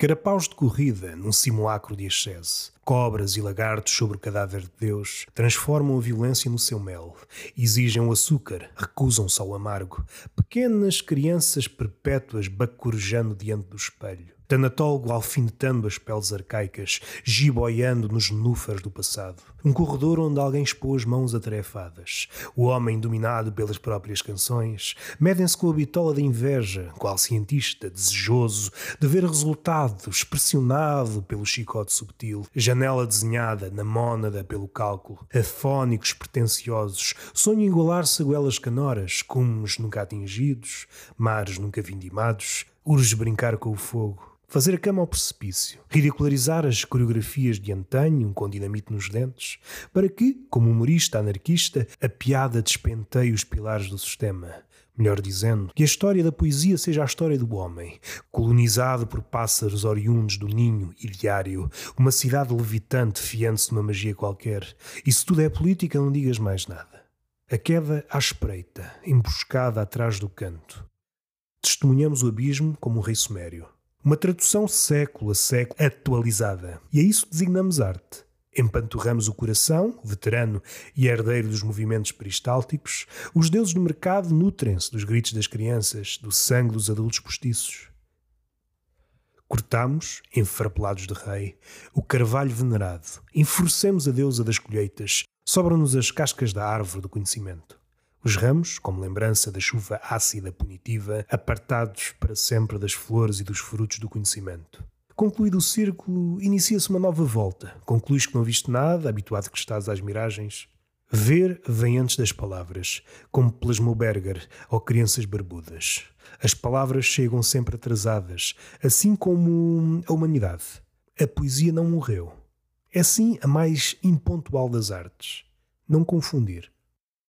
Carapaus de corrida num simulacro de excesse. Cobras e lagartos sobre o cadáver de Deus transformam a violência no seu mel. Exigem o açúcar, recusam-se ao amargo. Pequenas crianças perpétuas bacurejando diante do espelho. Tanatólogo alfinetando as peles arcaicas, giboiando nos núfares do passado. Um corredor onde alguém expôs mãos atarefadas. O homem dominado pelas próprias canções. Medem-se com a bitola da inveja, qual cientista desejoso de ver resultados, pressionado pelo chicote subtil. Janela desenhada na mônada pelo cálculo. Afónicos pretenciosos. Sonho igualar-se a goelas canoras, cumes nunca atingidos, mares nunca vindimados. Urge brincar com o fogo fazer a cama ao precipício, ridicularizar as coreografias de antanho com dinamite nos dentes, para que, como humorista anarquista, a piada despenteie os pilares do sistema. Melhor dizendo, que a história da poesia seja a história do homem, colonizado por pássaros oriundos do ninho e diário, uma cidade levitante fiando-se numa magia qualquer. E se tudo é política, não digas mais nada. A queda à espreita, emboscada atrás do canto. Testemunhamos o abismo como um rei sumério. Uma tradução século a século atualizada. E a isso designamos arte. Empanturramos o coração, veterano e herdeiro dos movimentos peristálticos. Os deuses do mercado nutrem-se dos gritos das crianças, do sangue dos adultos postiços. Cortamos, enfarpelados de rei, o carvalho venerado. Enfurecemos a deusa das colheitas. Sobram-nos as cascas da árvore do conhecimento. Os ramos, como lembrança da chuva ácida punitiva, apartados para sempre das flores e dos frutos do conhecimento. Concluído o círculo, inicia-se uma nova volta. Concluís que não viste nada, habituado que estás às miragens. Ver vem antes das palavras, como Plasmoberger ou crianças barbudas. As palavras chegam sempre atrasadas, assim como a humanidade. A poesia não morreu. É sim a mais impontual das artes. Não confundir.